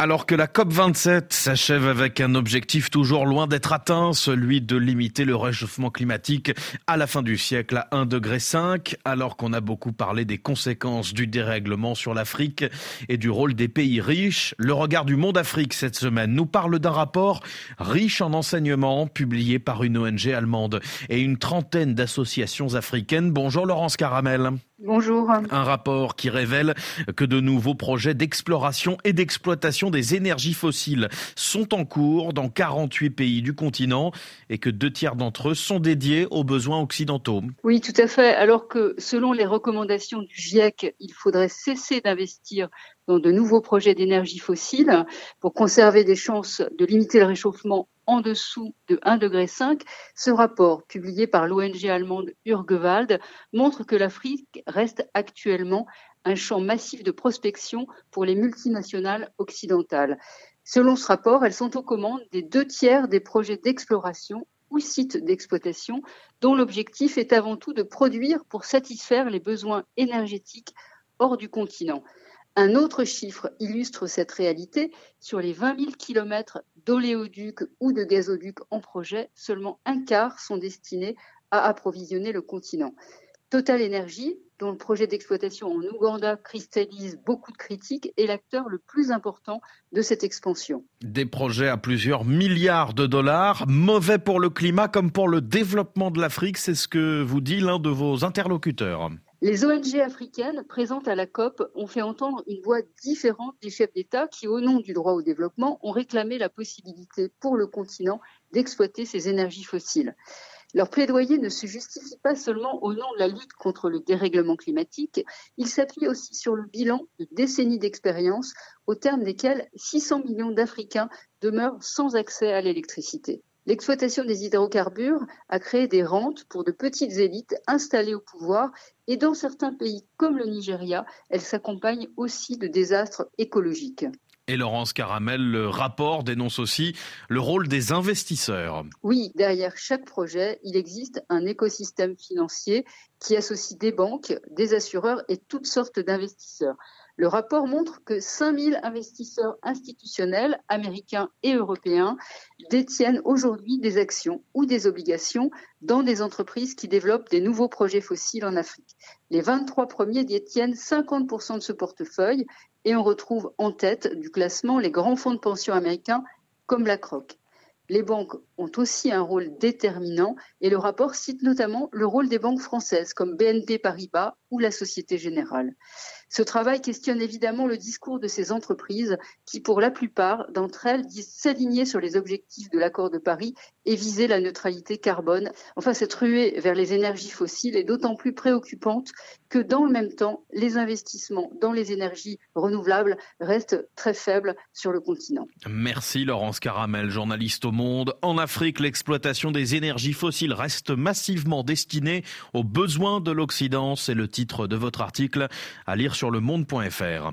Alors que la COP27 s'achève avec un objectif toujours loin d'être atteint, celui de limiter le réchauffement climatique à la fin du siècle à 1,5 degré, alors qu'on a beaucoup parlé des conséquences du dérèglement sur l'Afrique et du rôle des pays riches, le regard du monde Afrique cette semaine nous parle d'un rapport riche en enseignements publié par une ONG allemande et une trentaine d'associations africaines. Bonjour Laurence Caramel. Bonjour. Un rapport qui révèle que de nouveaux projets d'exploration et d'exploitation des énergies fossiles sont en cours dans 48 pays du continent et que deux tiers d'entre eux sont dédiés aux besoins occidentaux. Oui, tout à fait. Alors que selon les recommandations du GIEC, il faudrait cesser d'investir dans de nouveaux projets d'énergie fossile pour conserver des chances de limiter le réchauffement en dessous de 1,5 degré. Ce rapport, publié par l'ONG allemande Urgewald, montre que l'Afrique reste actuellement un champ massif de prospection pour les multinationales occidentales. Selon ce rapport, elles sont aux commandes des deux tiers des projets d'exploration ou sites d'exploitation dont l'objectif est avant tout de produire pour satisfaire les besoins énergétiques hors du continent. Un autre chiffre illustre cette réalité. Sur les 20 000 kilomètres d'oléoducs ou de gazoducs en projet, seulement un quart sont destinés à approvisionner le continent. Total Energy, dont le projet d'exploitation en Ouganda cristallise beaucoup de critiques, est l'acteur le plus important de cette expansion. Des projets à plusieurs milliards de dollars, mauvais pour le climat comme pour le développement de l'Afrique, c'est ce que vous dit l'un de vos interlocuteurs. Les ONG africaines présentes à la COP ont fait entendre une voix différente des chefs d'État qui, au nom du droit au développement, ont réclamé la possibilité pour le continent d'exploiter ses énergies fossiles. Leur plaidoyer ne se justifie pas seulement au nom de la lutte contre le dérèglement climatique, il s'appuie aussi sur le bilan de décennies d'expérience au terme desquelles 600 millions d'Africains demeurent sans accès à l'électricité. L'exploitation des hydrocarbures a créé des rentes pour de petites élites installées au pouvoir et dans certains pays comme le Nigeria, elle s'accompagne aussi de désastres écologiques. Et Laurence Caramel, le rapport dénonce aussi le rôle des investisseurs. Oui, derrière chaque projet, il existe un écosystème financier qui associe des banques, des assureurs et toutes sortes d'investisseurs. Le rapport montre que 5000 investisseurs institutionnels américains et européens détiennent aujourd'hui des actions ou des obligations dans des entreprises qui développent des nouveaux projets fossiles en Afrique. Les 23 premiers détiennent 50% de ce portefeuille et on retrouve en tête du classement les grands fonds de pension américains comme la. Les banques ont aussi un rôle déterminant et le rapport cite notamment le rôle des banques françaises comme BNP Paribas ou la Société Générale. Ce travail questionne évidemment le discours de ces entreprises qui, pour la plupart d'entre elles, disent s'aligner sur les objectifs de l'accord de Paris et viser la neutralité carbone. Enfin, cette ruée vers les énergies fossiles est d'autant plus préoccupante que dans le même temps, les investissements dans les énergies renouvelables restent très faibles sur le continent. Merci Laurence Caramel, journaliste au Monde. En Afrique, l'exploitation des énergies fossiles reste massivement destinée aux besoins de l'Occident. C'est le titre de votre article à lire sur le monde.fr.